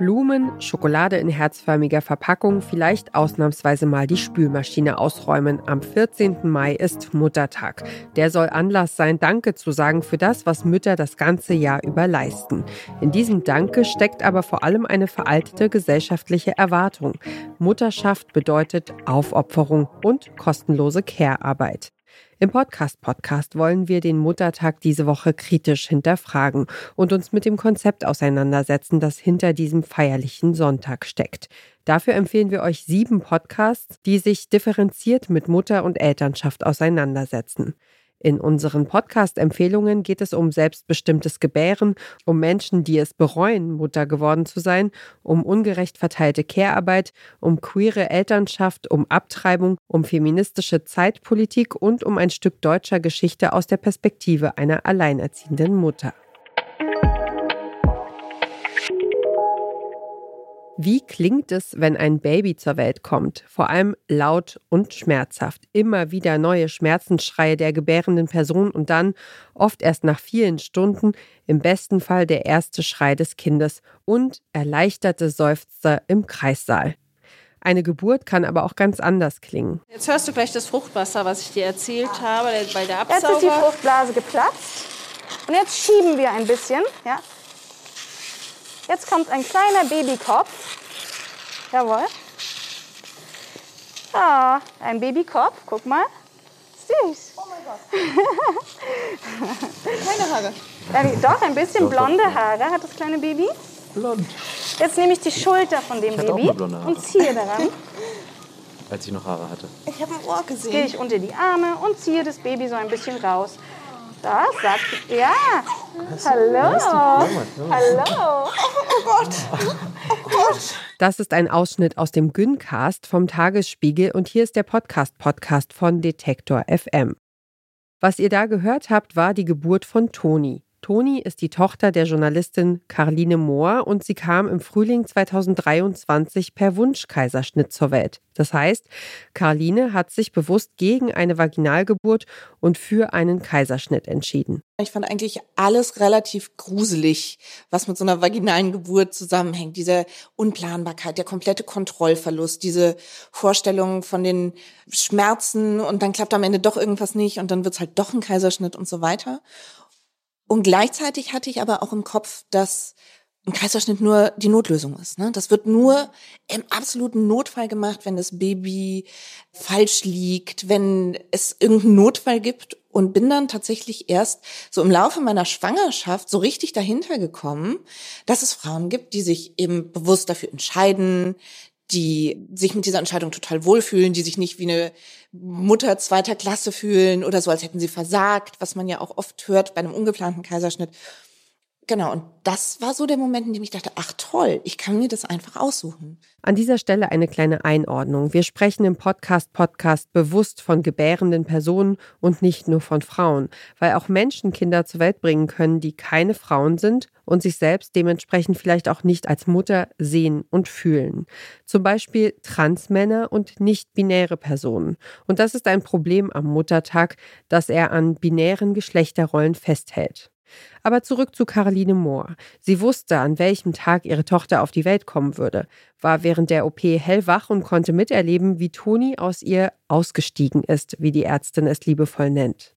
Blumen, Schokolade in herzförmiger Verpackung, vielleicht ausnahmsweise mal die Spülmaschine ausräumen. Am 14. Mai ist Muttertag. Der soll Anlass sein, Danke zu sagen für das, was Mütter das ganze Jahr über leisten. In diesem Danke steckt aber vor allem eine veraltete gesellschaftliche Erwartung. Mutterschaft bedeutet Aufopferung und kostenlose Care-Arbeit. Im Podcast-Podcast wollen wir den Muttertag diese Woche kritisch hinterfragen und uns mit dem Konzept auseinandersetzen, das hinter diesem feierlichen Sonntag steckt. Dafür empfehlen wir euch sieben Podcasts, die sich differenziert mit Mutter- und Elternschaft auseinandersetzen. In unseren Podcast-Empfehlungen geht es um selbstbestimmtes Gebären, um Menschen, die es bereuen, Mutter geworden zu sein, um ungerecht verteilte Care-Arbeit, um queere Elternschaft, um Abtreibung, um feministische Zeitpolitik und um ein Stück deutscher Geschichte aus der Perspektive einer alleinerziehenden Mutter. Wie klingt es, wenn ein Baby zur Welt kommt? Vor allem laut und schmerzhaft. Immer wieder neue Schmerzensschreie der gebärenden Person und dann, oft erst nach vielen Stunden, im besten Fall der erste Schrei des Kindes und erleichterte Seufzer im Kreissaal. Eine Geburt kann aber auch ganz anders klingen. Jetzt hörst du gleich das Fruchtwasser, was ich dir erzählt habe, weil der Absauger... Jetzt ist die Fruchtblase geplatzt. Und jetzt schieben wir ein bisschen. Ja. Jetzt kommt ein kleiner Babykopf. Jawohl. Ah, ein Babykopf. Guck mal. Süß. Oh mein Gott. Keine Haare. Ja, doch, ein bisschen blonde Haare hat das kleine Baby. Blond. Jetzt nehme ich die Schulter von dem Baby und ziehe daran. Als ich noch Haare hatte. Ich habe ein Ohr Gehe gesehen. ich unter die Arme und ziehe das Baby so ein bisschen raus. Das sagt, ja. Hallo. Hallo. Das ist ein Ausschnitt aus dem Güncast vom Tagesspiegel und hier ist der Podcast-Podcast von Detektor FM. Was ihr da gehört habt, war die Geburt von Toni. Toni ist die Tochter der Journalistin Carline Mohr und sie kam im Frühling 2023 per Wunschkaiserschnitt zur Welt. Das heißt, Carline hat sich bewusst gegen eine Vaginalgeburt und für einen Kaiserschnitt entschieden. Ich fand eigentlich alles relativ gruselig, was mit so einer vaginalen Geburt zusammenhängt. Diese Unplanbarkeit, der komplette Kontrollverlust, diese Vorstellung von den Schmerzen und dann klappt am Ende doch irgendwas nicht und dann wird's halt doch ein Kaiserschnitt und so weiter. Und gleichzeitig hatte ich aber auch im Kopf, dass ein Kaiserschnitt nur die Notlösung ist. Ne? Das wird nur im absoluten Notfall gemacht, wenn das Baby falsch liegt, wenn es irgendeinen Notfall gibt. Und bin dann tatsächlich erst so im Laufe meiner Schwangerschaft so richtig dahinter gekommen, dass es Frauen gibt, die sich eben bewusst dafür entscheiden, die sich mit dieser Entscheidung total wohlfühlen, die sich nicht wie eine Mutter zweiter Klasse fühlen oder so, als hätten sie versagt, was man ja auch oft hört bei einem ungeplanten Kaiserschnitt. Genau, und das war so der Moment, in dem ich dachte, ach toll, ich kann mir das einfach aussuchen. An dieser Stelle eine kleine Einordnung. Wir sprechen im Podcast Podcast bewusst von gebärenden Personen und nicht nur von Frauen, weil auch Menschen Kinder zur Welt bringen können, die keine Frauen sind und sich selbst dementsprechend vielleicht auch nicht als Mutter sehen und fühlen. Zum Beispiel Transmänner und nicht-binäre Personen. Und das ist ein Problem am Muttertag, dass er an binären Geschlechterrollen festhält. Aber zurück zu Caroline Mohr. Sie wusste, an welchem Tag ihre Tochter auf die Welt kommen würde, war während der OP hellwach und konnte miterleben, wie Toni aus ihr ausgestiegen ist, wie die Ärztin es liebevoll nennt.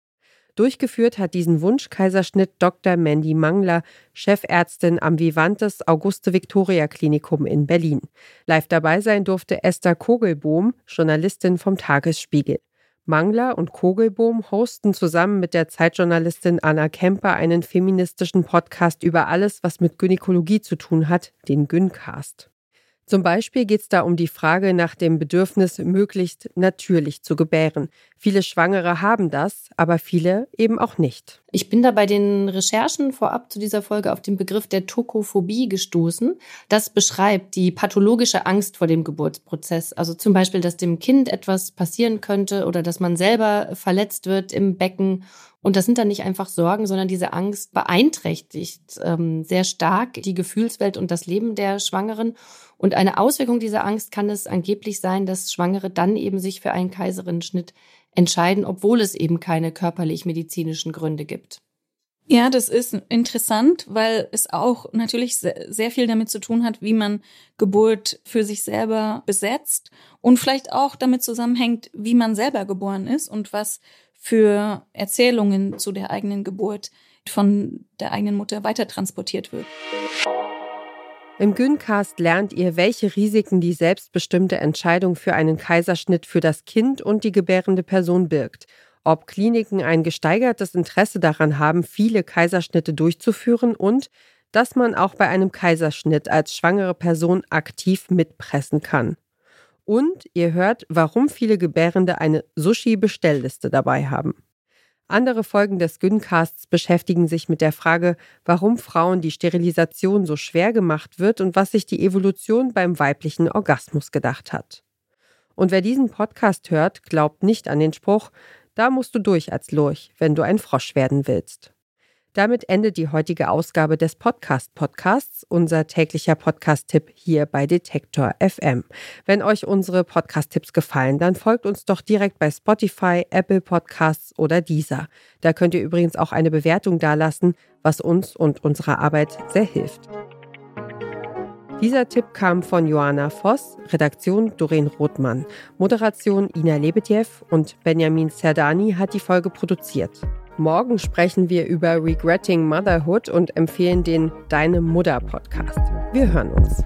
Durchgeführt hat diesen Wunschkaiserschnitt Dr. Mandy Mangler, Chefärztin am Vivantes Auguste Victoria Klinikum in Berlin. Live dabei sein durfte Esther Kogelbohm, Journalistin vom Tagesspiegel. Mangler und Kogelbohm hosten zusammen mit der Zeitjournalistin Anna Kemper einen feministischen Podcast über alles, was mit Gynäkologie zu tun hat, den Gyncast. Zum Beispiel geht es da um die Frage nach dem Bedürfnis, möglichst natürlich zu gebären. Viele Schwangere haben das, aber viele eben auch nicht. Ich bin da bei den Recherchen vorab zu dieser Folge auf den Begriff der Tokophobie gestoßen. Das beschreibt die pathologische Angst vor dem Geburtsprozess. Also zum Beispiel, dass dem Kind etwas passieren könnte oder dass man selber verletzt wird im Becken. Und das sind dann nicht einfach Sorgen, sondern diese Angst beeinträchtigt ähm, sehr stark die Gefühlswelt und das Leben der Schwangeren. Und eine Auswirkung dieser Angst kann es angeblich sein, dass Schwangere dann eben sich für einen Kaiserinnenschnitt entscheiden, obwohl es eben keine körperlich-medizinischen Gründe gibt. Ja, das ist interessant, weil es auch natürlich sehr viel damit zu tun hat, wie man Geburt für sich selber besetzt und vielleicht auch damit zusammenhängt, wie man selber geboren ist und was für Erzählungen zu der eigenen Geburt von der eigenen Mutter weitertransportiert wird. Im Gyncast lernt ihr, welche Risiken die selbstbestimmte Entscheidung für einen Kaiserschnitt für das Kind und die gebärende Person birgt ob Kliniken ein gesteigertes Interesse daran haben, viele Kaiserschnitte durchzuführen und dass man auch bei einem Kaiserschnitt als schwangere Person aktiv mitpressen kann. Und ihr hört, warum viele Gebärende eine Sushi-Bestellliste dabei haben. Andere Folgen des Gyncasts beschäftigen sich mit der Frage, warum Frauen die Sterilisation so schwer gemacht wird und was sich die Evolution beim weiblichen Orgasmus gedacht hat. Und wer diesen Podcast hört, glaubt nicht an den Spruch, da musst du durch als Lurch, wenn du ein Frosch werden willst. Damit endet die heutige Ausgabe des Podcast Podcasts, unser täglicher Podcast-Tipp hier bei Detektor FM. Wenn euch unsere Podcast-Tipps gefallen, dann folgt uns doch direkt bei Spotify, Apple Podcasts oder Deezer. Da könnt ihr übrigens auch eine Bewertung dalassen, was uns und unserer Arbeit sehr hilft. Dieser Tipp kam von Joanna Voss, Redaktion Doreen Rothmann, Moderation Ina Lebedjew und Benjamin Serdani hat die Folge produziert. Morgen sprechen wir über Regretting Motherhood und empfehlen den Deine Mutter Podcast. Wir hören uns.